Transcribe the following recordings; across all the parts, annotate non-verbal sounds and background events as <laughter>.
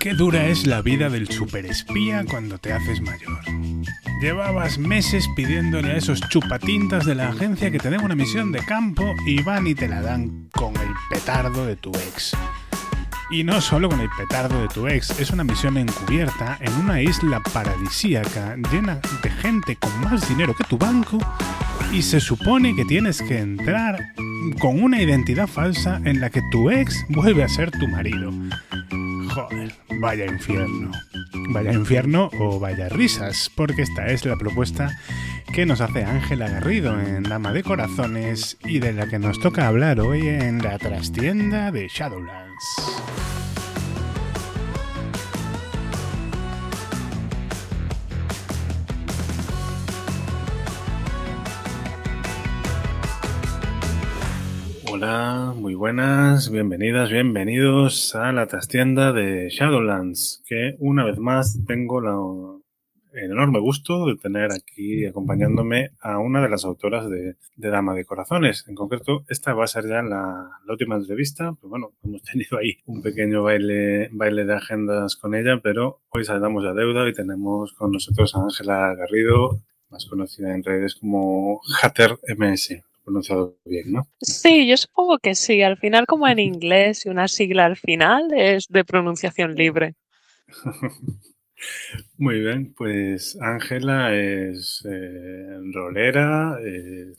Qué dura es la vida del superespía cuando te haces mayor. Llevabas meses pidiéndole a esos chupatintas de la agencia que te den una misión de campo y van y te la dan con el petardo de tu ex. Y no solo con el petardo de tu ex, es una misión encubierta en una isla paradisíaca llena de gente con más dinero que tu banco y se supone que tienes que entrar con una identidad falsa en la que tu ex vuelve a ser tu marido. Vaya infierno. Vaya infierno o vaya risas, porque esta es la propuesta que nos hace Ángela Garrido en Dama de Corazones y de la que nos toca hablar hoy en la trastienda de Shadowlands. Hola, muy buenas, bienvenidas, bienvenidos a la trastienda de Shadowlands, que una vez más tengo el enorme gusto de tener aquí acompañándome a una de las autoras de, Dama de Corazones. En concreto, esta va a ser ya la, última entrevista. Pues bueno, hemos tenido ahí un pequeño baile, baile de agendas con ella, pero hoy saldamos a deuda y tenemos con nosotros a Ángela Garrido, más conocida en redes como Hatter MS pronunciado bien, ¿no? Sí, yo supongo que sí. Al final, como en inglés y una sigla al final, es de pronunciación libre. <laughs> Muy bien, pues Ángela es eh, rolera eh,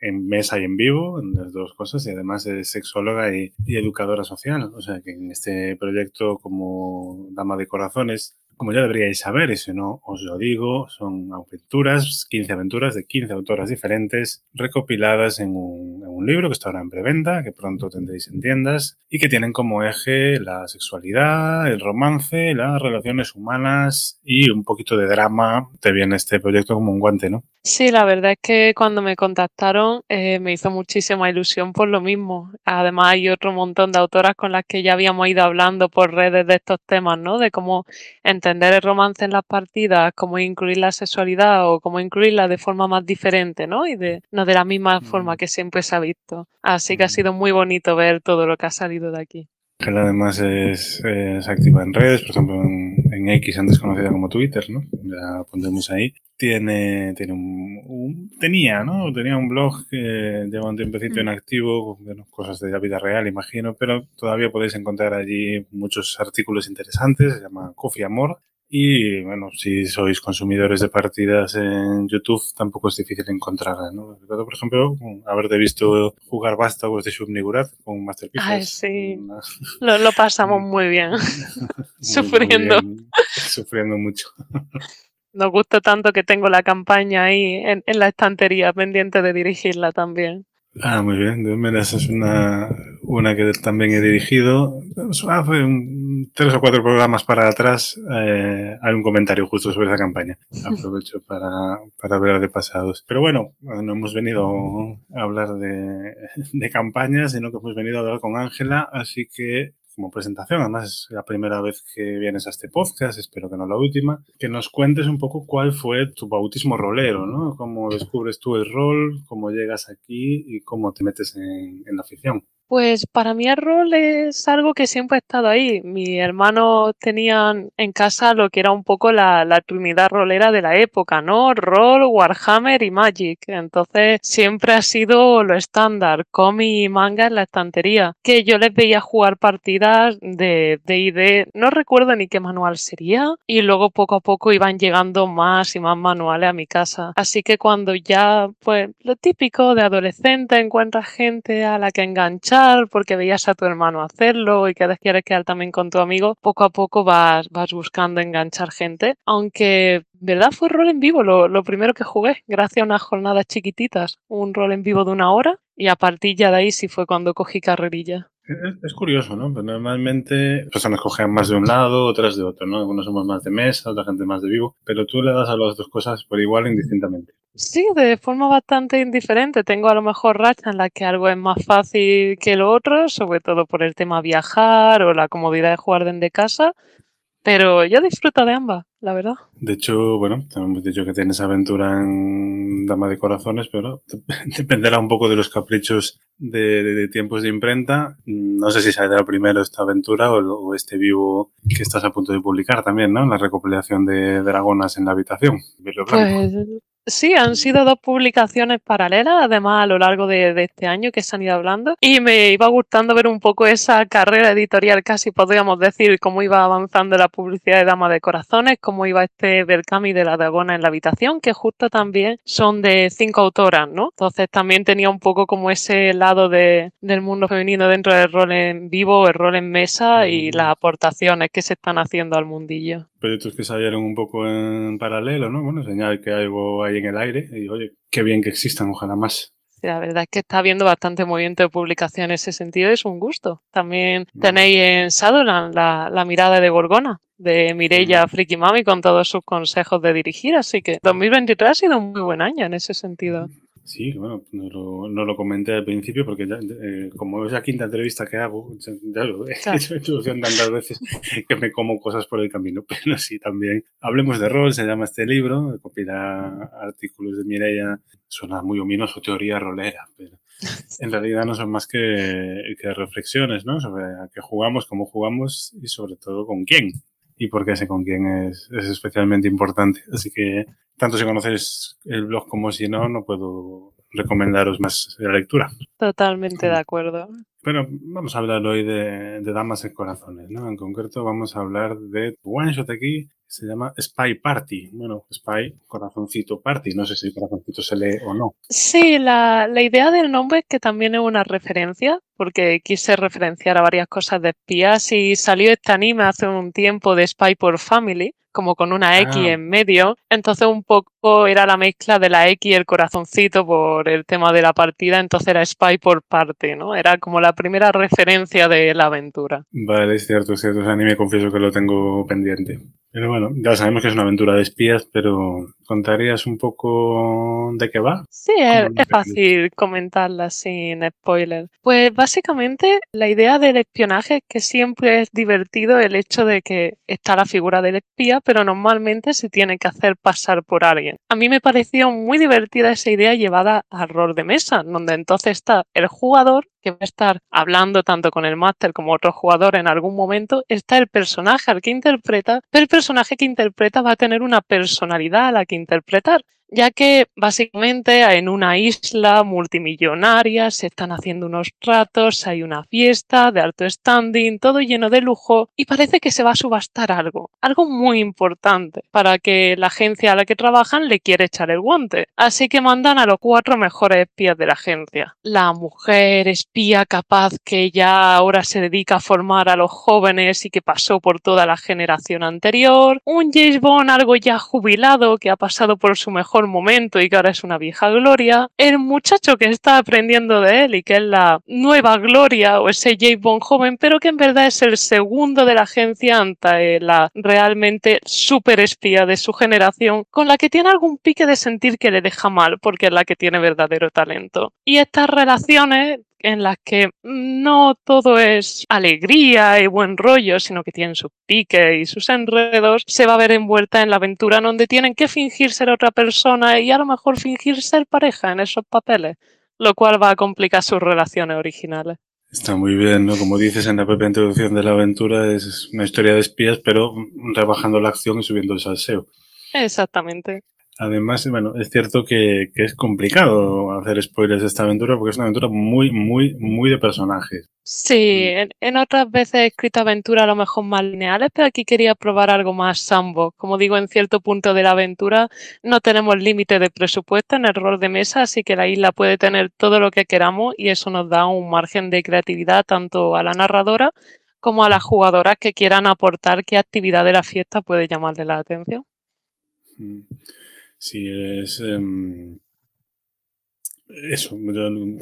en mesa y en vivo, en las dos cosas, y además es sexóloga y, y, educadora social. O sea que en este proyecto como Dama de Corazones como ya deberíais saber, y si no os lo digo, son aventuras, 15 aventuras de 15 autoras diferentes, recopiladas en un, en un libro que está ahora en preventa, que pronto tendréis en tiendas, y que tienen como eje la sexualidad, el romance, las relaciones humanas y un poquito de drama. Te viene este proyecto como un guante, ¿no? Sí, la verdad es que cuando me contactaron eh, me hizo muchísima ilusión por lo mismo. Además hay otro montón de autoras con las que ya habíamos ido hablando por redes de estos temas, ¿no? De cómo entender el romance en las partidas, cómo incluir la sexualidad o cómo incluirla de forma más diferente, ¿no? Y de no de la misma forma que siempre se ha visto. Así que ha sido muy bonito ver todo lo que ha salido de aquí. Él además es, activa en redes, por ejemplo en, X, antes conocida como Twitter, ¿no? Ya pondremos ahí. Tiene, tiene un, tenía, ¿no? Tenía un blog que lleva un tiempecito mm. inactivo, bueno, cosas de la vida real, imagino, pero todavía podéis encontrar allí muchos artículos interesantes, se llama Coffee Amor, y bueno, si sois consumidores de partidas en YouTube, tampoco es difícil encontrarla, ¿no? Por ejemplo, haberte visto jugar Vástagos de Subnigurat con Masterpieces. Ay, sí. Lo, pasamos <laughs> muy bien. <laughs> Sufriendo. Sufriendo mucho. <laughs> Nos gusta tanto que tengo la campaña ahí en, la estantería pendiente de dirigirla también. Ah, muy bien. De menos es una, una que también he dirigido. Hace un, tres o cuatro programas para atrás eh, hay un comentario justo sobre esa campaña. <laughs> Aprovecho para, para ver de pasados. Pero bueno, no hemos venido a hablar de, de campañas, sino que hemos venido a hablar con Ángela, así que como presentación, además es la primera vez que vienes a este podcast, espero que no la última, que nos cuentes un poco cuál fue tu bautismo rolero, ¿no? Cómo descubres tú el rol, cómo llegas aquí y cómo te metes en, en la afición. Pues para mí el rol es algo que siempre ha estado ahí. Mi hermano tenían en casa lo que era un poco la, trinidad rolera de la época, ¿no? Roll, Warhammer y Magic. Entonces siempre ha sido lo estándar, cómic y manga en la estantería. Que yo les veía jugar partidas de D&D, no recuerdo ni qué manual sería, y luego poco a poco iban llegando más y más manuales a mi casa. Así que cuando ya, pues lo típico de adolescente, encuentras gente a la que enganchar, porque veías a tu hermano hacerlo y que quieres quedar también con tu amigo, poco a poco vas, vas buscando enganchar gente. Aunque, ¿verdad? Fue rol en vivo lo, primero que jugué, gracias a unas jornadas chiquititas, un rol en vivo de una hora y a partir ya de ahí sí fue cuando cogí carrerilla. Es, curioso, ¿no? Pero normalmente personas cogen más de un lado, otras de otro, ¿no? Algunos somos más de mesa, otra gente más de vivo, pero tú le das a las dos cosas por igual indistintamente. Sí, de forma bastante indiferente. Tengo a lo mejor racha en la que algo es más fácil que lo otro, sobre todo por el tema viajar o la comodidad de jugar desde casa, pero yo disfruto de ambas. la verdad. De hecho, bueno, hemos dicho que tienes aventura en Dama de Corazones, pero <laughs> dependerá un poco de los caprichos de, tiempos de imprenta. No sé si saldrá primero esta aventura o, este vivo que estás a punto de publicar también, ¿no? La recopilación de dragonas en la habitación. Pues Sí, han sido dos publicaciones paralelas, además a lo largo de, este año que se han ido hablando, y me iba gustando ver un poco esa carrera editorial, casi podríamos decir, cómo iba avanzando la publicidad de Dama de Corazones, cómo iba este Berkami de la Dragona en la habitación, que justo también son de cinco autoras, ¿no? Entonces también tenía un poco como ese lado de, del mundo femenino dentro del rol en vivo, el rol en mesa y mm. las aportaciones que se están haciendo al mundillo proyectos que salieron un poco en paralelo, ¿no? Bueno, señal que algo hay en el aire y oye, qué bien que existan, ojalá más. la verdad es que está habiendo bastante movimiento de publicación en ese sentido, es un gusto. También tenéis en Shadowland la, mirada de Gorgona, de Mirella Friki Mami, con todos sus consejos de dirigir, así que 2023 ha sido un muy buen año en ese sentido. Sí, bueno, no lo, no lo comenté al principio porque ya, eh, como es la quinta entrevista que hago, ya lo he hecho tantas veces que me como cosas por el camino, <laughs> pero sí también. Hablemos de rol, se llama este libro, copia artículos de Mireia, suena muy ominoso, teoría rolera, pero <laughs> en realidad no son más que, que reflexiones, ¿no? Sobre a qué jugamos, cómo jugamos y sobre todo con quién y porque sé con quién es, es, especialmente importante. Así que tanto si conocéis el blog como si no, no puedo recomendaros más la lectura. Totalmente de acuerdo. Bueno, vamos a hablar hoy de, Damas en Corazones, ¿no? En concreto vamos a hablar de one shot aquí, se llama Spy Party. Bueno, Spy, corazoncito party. No sé si corazoncito se lee o no. Sí, la, la idea del nombre es que también es una referencia, porque quise referenciar a varias cosas de espías y salió este anime hace un tiempo de Spy por Family, como con una X ah. en medio. Entonces un poco era la mezcla de la X y el corazoncito por el tema de la partida, entonces era Spy por parte, ¿no? Era como la primera referencia de la aventura. Vale, es cierto, es cierto. a mí me confieso que lo tengo pendiente. Pero bueno, ya sabemos que es una aventura de espías, pero ¿contarías un poco de qué va? Sí, es, fácil comentarla sin spoiler. Pues básicamente la idea del espionaje es que siempre es divertido el hecho de que está la figura del espía, pero normalmente se tiene que hacer pasar por alguien. A mí me pareció muy divertida esa idea llevada al rol de mesa, donde entonces está el jugador que va a estar hablando tanto con el máster como otro jugador en algún momento, está el personaje al que interpreta, pero el personaje que interpreta va a tener una personalidad a la que interpretar ya que básicamente en una isla multimillonaria se están haciendo unos tratos, hay una fiesta de alto standing, todo lleno de lujo y parece que se va a subastar algo, algo muy importante para que la agencia a la que trabajan le quiere echar el guante. Así que mandan a los cuatro mejores espías de la agencia. La mujer espía capaz que ya ahora se dedica a formar a los jóvenes y que pasó por toda la generación anterior, un James Bond algo ya jubilado que ha pasado por su mejor momento y que ahora es una vieja gloria, el muchacho que está aprendiendo de él y que es la nueva gloria o ese J. Bond joven, pero que en verdad es el segundo de la agencia ante la realmente super espía de su generación, con la que tiene algún pique de sentir que le deja mal porque es la que tiene verdadero talento. Y estas relaciones en las que no todo es alegría y buen rollo, sino que tienen sus piques y sus enredos, se va a ver envuelta en la aventura donde tienen que fingir ser otra persona y a lo mejor fingir ser pareja en esos papeles, lo cual va a complicar sus relaciones originales. Está muy bien, ¿no? Como dices en la propia introducción de la aventura, es una historia de espías, pero rebajando la acción y subiendo el salseo. Exactamente. Además, bueno, es cierto que, es complicado hacer spoilers de esta aventura porque es una aventura muy, muy, muy de personajes. Sí, en, otras veces he escrito aventuras a lo mejor más lineales, pero aquí quería probar algo más sambo. Como digo, en cierto punto de la aventura no tenemos límite de presupuesto en el rol de mesa, así que la isla puede tener todo lo que queramos y eso nos da un margen de creatividad tanto a la narradora como a las jugadoras que quieran aportar qué actividad de la fiesta puede llamarle la atención. Mm. Sí, es. Em, Eso,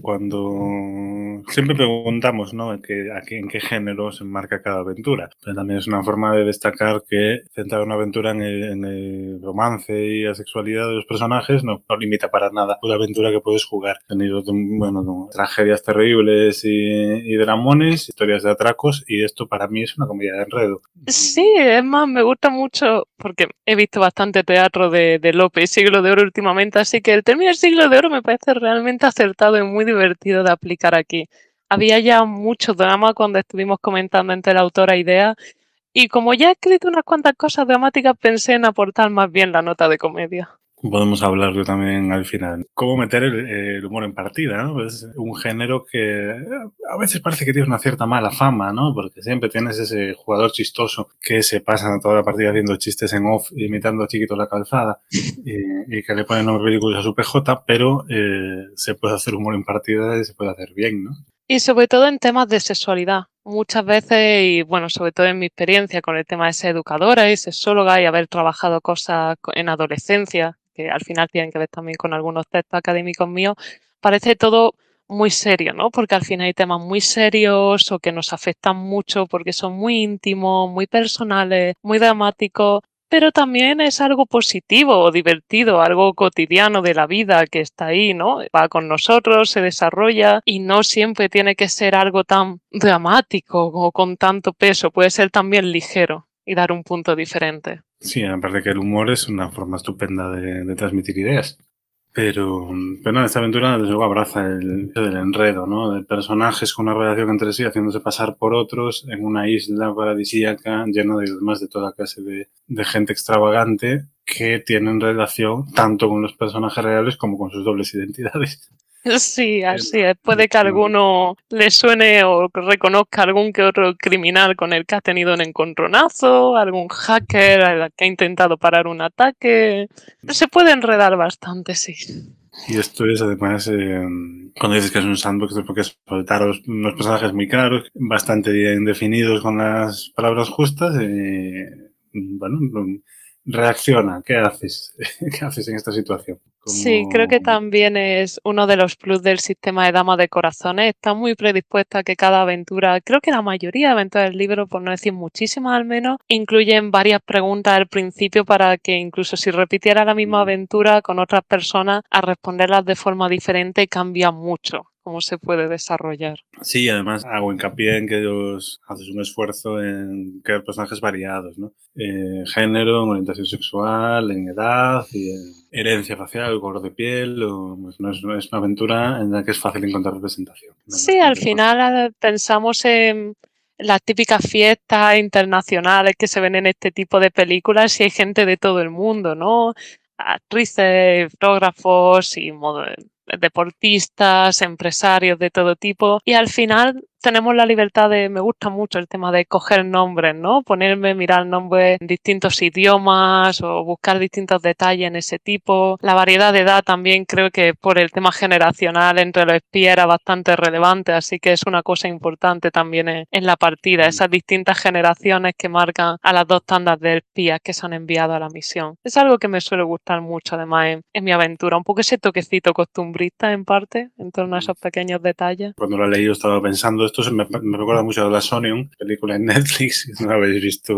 cuando siempre preguntamos, ¿no? Que, en qué género se enmarca cada aventura. Pero también es una forma de destacar que centrar una aventura en el, romance y la sexualidad de los personajes no, no limita para nada la aventura que puedes jugar. Tenido, bueno, tragedias terribles y, y dramones, historias de atracos, y esto para mí es una comedia de enredo. Sí, es más, me gusta mucho porque he visto bastante teatro de, de López, Siglo de Oro últimamente, así que el término Siglo de Oro me parece realmente acertado y muy divertido de aplicar aquí. Había ya mucho drama cuando estuvimos comentando entre la autora Idea, y como ya he escrito unas cuantas cosas dramáticas, pensé en aportar más bien la nota de comedia podemos hablar yo también al final. Cómo meter el, humor en partida, ¿no? Es un género que a veces parece que tiene una cierta mala fama, ¿no? Porque siempre tienes ese jugador chistoso que se pasa toda la partida haciendo chistes en off, imitando a Chiquito la calzada y, que le pone nombres ridículos a su PJ, pero eh, se puede hacer humor en partida y se puede hacer bien, ¿no? Y sobre todo en temas de sexualidad. Muchas veces, y bueno, sobre todo en mi experiencia con el tema de ser educadora y sexóloga y haber trabajado cosas en adolescencia, que al final tienen que ver también con algunos textos académicos míos, parece todo muy serio, ¿no? Porque al final hay temas muy serios o que nos afectan mucho porque son muy íntimos, muy personales, muy dramáticos, pero también es algo positivo o divertido, algo cotidiano de la vida que está ahí, ¿no? Va con nosotros, se desarrolla y no siempre tiene que ser algo tan dramático o con tanto peso, puede ser también ligero y dar un punto diferente. Sí, aparte que el humor es una forma estupenda de, transmitir ideas. Pero, pero no, esta aventura desde luego abraza el, el enredo, ¿no? De personajes con una relación entre sí, haciéndose pasar por otros en una isla paradisíaca llena de más de toda clase de gente extravagante que tienen relación tanto con los personajes reales como con sus dobles identidades. <laughs> Sí, así es. Puede que alguno le suene o reconozca algún que otro criminal con el que ha tenido un encontronazo, algún hacker que ha intentado parar un ataque. Se puede enredar bastante, sí. Y esto es además, eh, cuando dices que es un sandbox, es porque es soltar unos personajes muy claros, bastante bien definidos con las palabras justas. Y, bueno, reacciona, ¿qué haces? <laughs> ¿Qué haces en esta situación? Sí, creo que también es uno de los plus del sistema de Dama de Corazones. Está muy predispuesta a que cada aventura, creo que la mayoría de aventuras del libro, por no decir muchísimas al menos, incluyen varias preguntas al principio para que incluso si repitiera la misma aventura con otras personas, a responderlas de forma diferente cambia mucho cómo se puede desarrollar. Sí, además hago hincapié en que ellos haces un esfuerzo en crear personajes variados, ¿no? En género, en orientación sexual, en edad y en herencia facial, color de piel, o, pues, no, es, una aventura en la que es fácil encontrar representación. Sí, al final eh, pensamos en las típicas fiestas internacionales que se ven en este tipo de películas y hay gente de todo el mundo, ¿no? Actrices, fotógrafos y deportistas, empresarios de todo tipo y al final tenemos la libertad de, me gusta mucho el tema de coger nombres, ¿no? Ponerme, mirar nombres en distintos idiomas o buscar distintos detalles en ese tipo. La variedad de edad también creo que por el tema generacional entre los espías era bastante relevante, así que es una cosa importante también en, la partida, esas distintas generaciones que marcan a las dos tandas de espías que se han enviado a la misión. Es algo que me suele gustar mucho además en, mi aventura, un poco ese toquecito costumbrista en parte, en torno a esos pequeños detalles. Cuando lo he leído estaba pensando esto me, me, recuerda mucho a La Onion, película en Netflix. <laughs> Si no la habéis visto,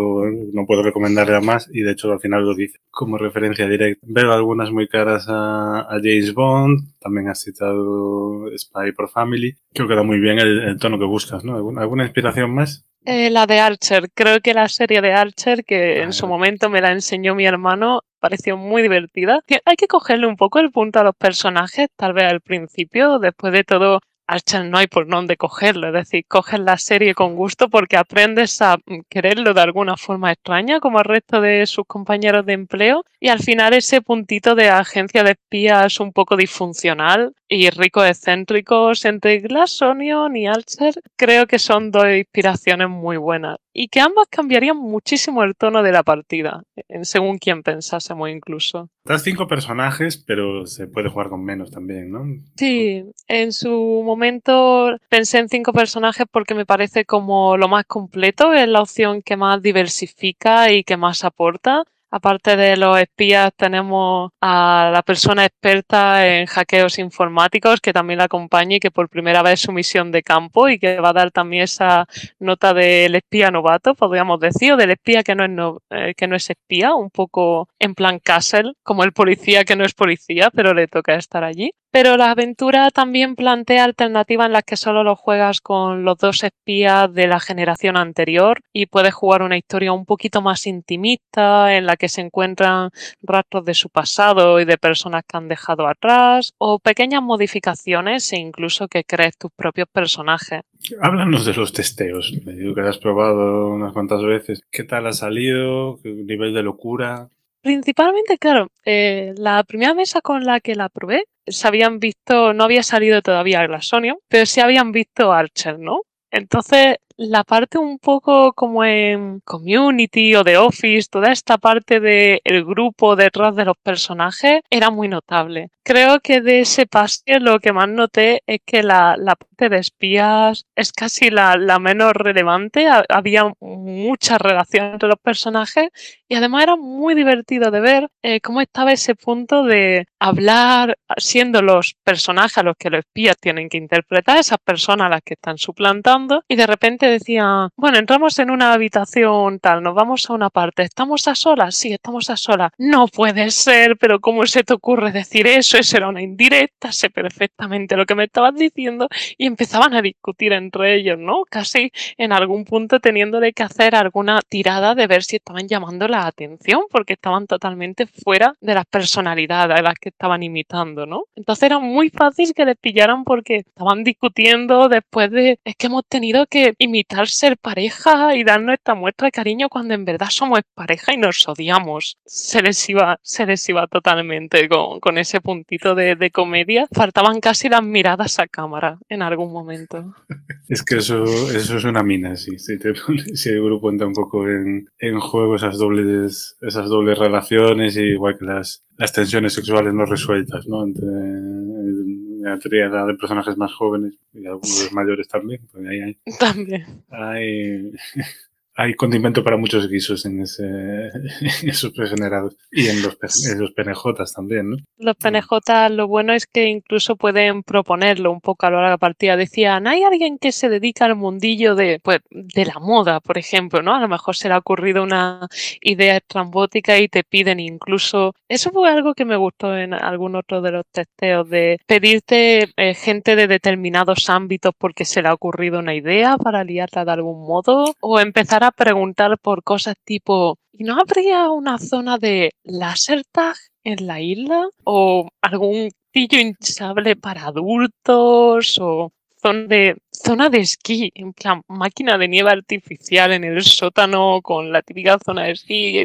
no puedo recomendarla más. Y de hecho, al final lo dice como referencia directa. Veo algunas muy caras a, James Bond. También has citado Spy por Family. Creo que da muy bien el, tono que buscas, ¿no? ¿Alguna, inspiración más? Eh, la de Archer. Creo que la serie de Archer, que en su momento me la enseñó mi hermano, pareció muy divertida. Hay que cogerle un poco el punto a los personajes, tal vez al principio, después de todo Archer no hay por dónde cogerlo, es decir, coges la serie con gusto porque aprendes a quererlo de alguna forma extraña como el resto de sus compañeros de empleo y al final ese puntito de agencia de espías un poco disfuncional y ricos excéntricos entre Glass Onion y Archer creo que son dos inspiraciones muy buenas y que ambas cambiarían muchísimo el tono de la partida, según quien pensásemos incluso. Das cinco personajes, pero se puede jugar con menos también, ¿no? Sí, en su momento pensé en cinco personajes porque me parece como lo más completo, es la opción que más diversifica y que más aporta Aparte de los espías, tenemos a la persona experta en hackeos informáticos que también la acompaña y que por primera vez su misión de campo y que va a dar también esa nota del espía novato, podríamos decir, o del espía que no es, eh, que no es espía, un poco en plan Castle, como el policía que no es policía, pero le toca estar allí. Pero la aventura también plantea alternativas en las que solo lo juegas con los dos espías de la generación anterior y puedes jugar una historia un poquito más intimista en la que se encuentran rastros de su pasado y de personas que han dejado atrás o pequeñas modificaciones e incluso que crees tus propios personajes. Háblanos de los testeos. Me digo que has probado unas cuantas veces. ¿Qué tal ha salido? ¿Qué nivel de locura? Principalmente, claro, eh, la primera mesa con la que la probé, se habían visto, no había salido todavía Glassonion, pero sí habían visto Archer, ¿no? Entonces, la parte un poco como en Community o The Office, toda esta parte del el grupo detrás de los personajes era muy notable. Creo que de ese pase lo que más noté es que la, parte de espías es casi la, menos relevante. Había mucha relación entre los personajes y además era muy divertido de ver eh, cómo estaba ese punto de hablar siendo los personajes a los que los espías tienen que interpretar, esas personas a las que están suplantando y de repente decía, bueno, entramos en una habitación tal, nos vamos a una parte, ¿estamos a solas? Sí, estamos a solas. No puede ser, pero ¿cómo se te ocurre decir eso? Eso era una indirecta, sé perfectamente lo que me estabas diciendo y empezaban a discutir entre ellos, ¿no? Casi en algún punto teniéndole que hacer alguna tirada de ver si estaban llamando la atención porque estaban totalmente fuera de las personalidades a las que estaban imitando, ¿no? Entonces era muy fácil que les pillaran porque estaban discutiendo después de, es que hemos tenido que imitar ser pareja y darnos esta muestra de cariño cuando en verdad somos pareja y nos odiamos. Se les iba, se les iba totalmente con, con ese puntito de, de, comedia. Faltaban casi las miradas a cámara en algún momento. Es que eso, eso es una mina, sí. Si, te, si el grupo entra un poco en, en juego esas dobles, esas dobles relaciones, y igual que las, las tensiones sexuales no resueltas, ¿no? Entre, la tríada de personajes más jóvenes y algunos mayores también. Pues ahí hay, también. Hay, hay condimento para muchos guisos en, ese, <laughs> en esos pregenerados y en los, en los PNJs también, ¿no? Los PNJ lo bueno es que incluso pueden proponerlo un poco a lo largo de la partida. Decían, hay alguien que se dedica al mundillo de, pues, de la moda, por ejemplo, ¿no? A lo mejor se le ha ocurrido una idea estrambótica y te piden incluso... Eso fue algo que me gustó en algún otro de los testeos, de pedirte eh, gente de determinados ámbitos porque se le ha ocurrido una idea para liarla de algún modo o empezar a preguntar por cosas tipo, ¿y no habría una zona de láser tag en la isla? ¿O algún pillo hinchable para adultos? ¿O zona de, zona de esquí? En plan, máquina de nieve artificial en el sótano con la típica zona de esquí.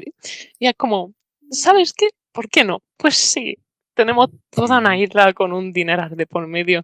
Y es como, ¿sabes qué? ¿Por qué no? Pues sí, tenemos toda una isla con un dinero de por medio.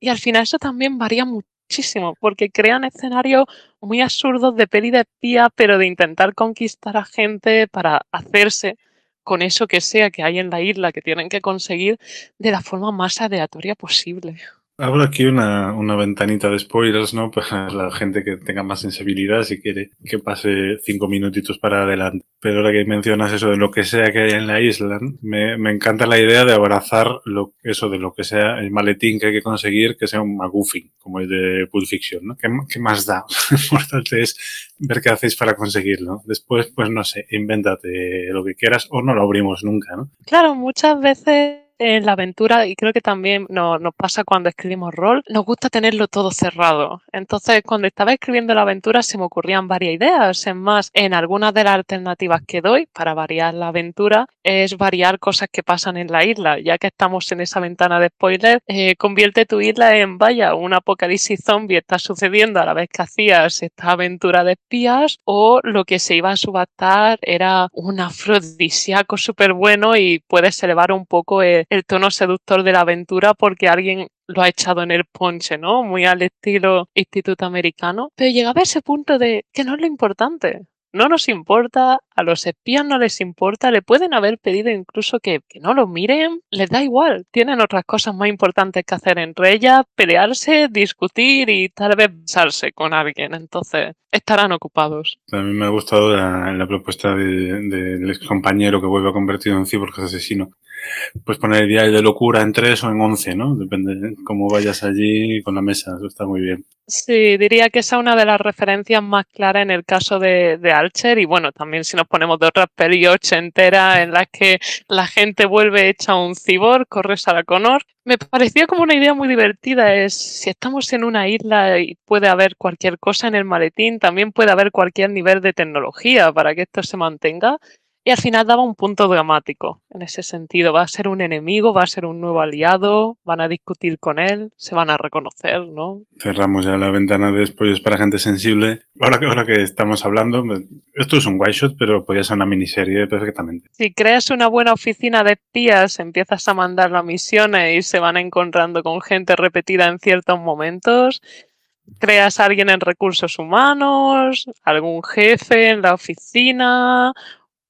Y al final eso también varía mucho muchísimo, porque crean escenarios muy absurdos de peli de espía, pero de intentar conquistar a gente para hacerse con eso que sea que hay en la isla que tienen que conseguir de la forma más aleatoria posible. Abro aquí una, una, ventanita de spoilers, ¿no? <laughs> Para la gente que tenga más sensibilidad si quiere que pase cinco minutitos para adelante. Pero ahora que mencionas eso de lo que sea que hay en la isla, me, me encanta la idea de abrazar lo, eso de lo que sea el maletín que hay que conseguir, que sea un McGuffin, como el de Pulp Fiction, ¿no? ¿Qué, qué más da? <laughs> Lo importante es ver qué hacéis para conseguirlo. Después, pues no sé, invéntate lo que quieras o no lo abrimos nunca, ¿no? Claro, muchas veces en la aventura, y creo que también nos, pasa cuando escribimos rol, nos gusta tenerlo todo cerrado. Entonces, cuando estaba escribiendo la aventura, se me ocurrían varias ideas. Es más, en algunas de las alternativas que doy para variar la aventura, es variar cosas que pasan en la isla. Ya que estamos en esa ventana de spoiler, eh, convierte tu isla en, vaya, un apocalipsis zombie está sucediendo a la vez que hacías esta aventura de espías, o lo que se iba a subastar era un afrodisíaco súper bueno y puedes elevar un poco el el tono seductor de la aventura porque alguien lo ha echado en el ponche, ¿no? Muy al estilo instituto americano. Pero llegaba a ese punto de que no es lo importante. no nos importa, a los espías no les importa, le pueden haber pedido incluso que, que no los miren, les da igual, tienen otras cosas más importantes que hacer entre ellas, pelearse, discutir y tal vez besarse con alguien, entonces estarán ocupados. A mí me ha gustado la, propuesta del de, de ex compañero que vuelve a convertido en cyborg asesino. Pues poner diario de locura en tres o en once, ¿no? Depende de cómo vayas allí con la mesa, eso está muy bien. Sí, diría que esa es una de las referencias más claras en el caso de, de Archer y bueno, también si nos ponemos de otras peli enteras en las que la gente vuelve hecha un cyborg, corre Sarah Connor. Me parecía como una idea muy divertida, es si estamos en una isla y puede haber cualquier cosa en el maletín, también puede haber cualquier nivel de tecnología para que esto se mantenga. Y al final daba un punto dramático en ese sentido. Va a ser un enemigo, va a ser un nuevo aliado, van a discutir con él, se van a reconocer, ¿no? Cerramos ya la ventana de spoilers para gente sensible. Ahora que, ahora que estamos hablando, esto es un one shot, pero podría ser una miniserie perfectamente. Si creas una buena oficina de espías, empiezas a mandar las misiones y se van encontrando con gente repetida en ciertos momentos creas a alguien en recursos humanos, algún jefe en la oficina,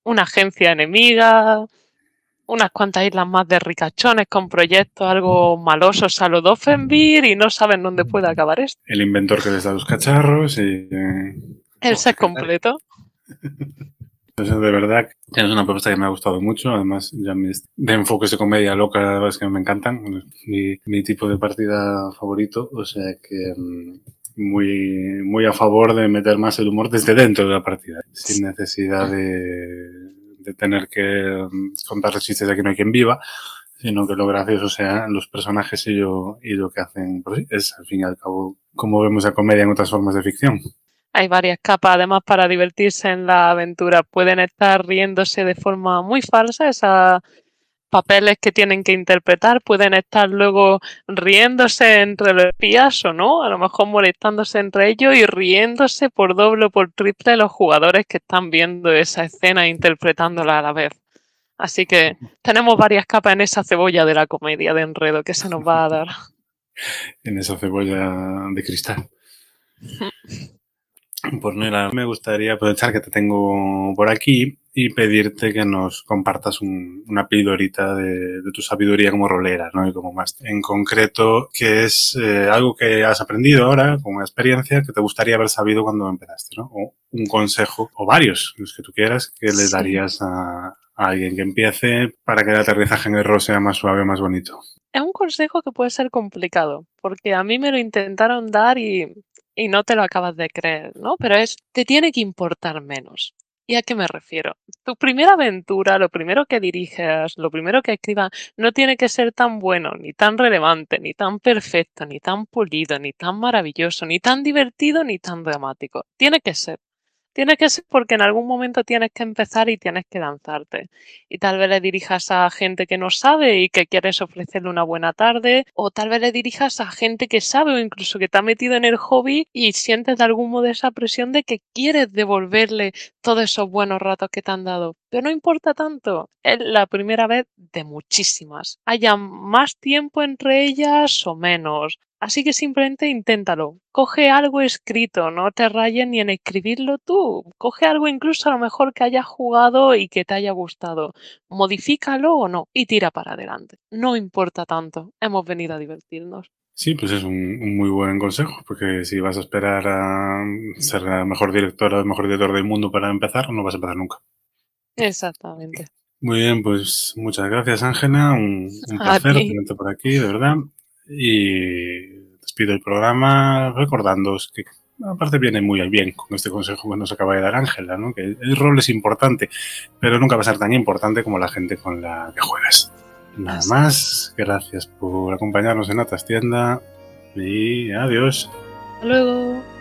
una agencia enemiga, unas cuantas islas más de ricachones con proyectos algo malosos a lo Doffenbir y no saben dónde puede acabar esto. El inventor que les da los cacharros y... Eh, El set completo. <laughs> Entonces, de verdad, es una propuesta que me ha gustado mucho. Además, ya mis de enfoques de comedia loca es que me encantan. Mi, mi tipo de partida favorito. O sea que mm, muy, muy a favor de meter más el humor desde dentro de la partida, sin necesidad de, de tener que contar chistes de que no hay quien viva, sino que lo gracioso sean los personajes y, yo, y lo que hacen por sí. Es, al fin y al cabo, como vemos la comedia en otras formas de ficción. Hay varias capas, además, para divertirse en la aventura. Pueden estar riéndose de forma muy falsa, esa papeles que tienen que interpretar pueden estar luego riéndose entre los espías o no, a lo mejor molestándose entre ellos y riéndose por doble o por triple los jugadores que están viendo esa escena e interpretándola a la vez. Así que tenemos varias capas en esa cebolla de la comedia de enredo que se nos va a dar. <laughs> En esa cebolla de cristal. <laughs> Pues Nela, me gustaría aprovechar que te tengo por aquí y pedirte que nos compartas un, una pildorita de, de, tu sabiduría como rolera, ¿no? Y como más en concreto, que es eh, algo que has aprendido ahora, como una experiencia que te gustaría haber sabido cuando empezaste, ¿no? O un consejo, o varios, los que tú quieras, que le darías a, a alguien que empiece para que el aterrizaje en el rol sea más suave, más bonito. Es un consejo que puede ser complicado, porque a mí me lo intentaron dar y y no te lo acabas de creer, ¿no? Pero es, te tiene que importar menos. ¿Y a qué me refiero? Tu primera aventura, lo primero que dirijas, lo primero que escribas, no tiene que ser tan bueno, ni tan relevante, ni tan perfecto, ni tan pulido, ni tan maravilloso, ni tan divertido, ni tan dramático. Tiene que ser. Tiene que ser porque en algún momento tienes que empezar y tienes que lanzarte. Y tal vez le dirijas a gente que no sabe y que quieres ofrecerle una buena tarde, o tal vez le dirijas a gente que sabe o incluso que te ha metido en el hobby y sientes de algún modo esa presión de que quieres devolverle todos esos buenos ratos que te han dado. Pero no importa tanto, es la primera vez de muchísimas. Haya más tiempo entre ellas o menos. Así que simplemente inténtalo. Coge algo escrito, no te rayes ni en escribirlo tú. Coge algo incluso a lo mejor que hayas jugado y que te haya gustado. Modifícalo o no y tira para adelante. No importa tanto. Hemos venido a divertirnos. Sí, pues es un, un, muy buen consejo, porque si vas a esperar a ser la mejor directora, el mejor director del mundo para empezar, no vas a empezar nunca. Exactamente. Muy bien, pues muchas gracias Ángela, un, un placer tenerte por aquí, de verdad. Y despido el programa recordándoos que aparte viene muy bien con este consejo que nos acaba de dar Ángela, ¿no? que el rol es importante, pero nunca va a ser tan importante como la gente con la que juegas. Nada más, gracias por acompañarnos en la Tienda y adiós. Hasta luego.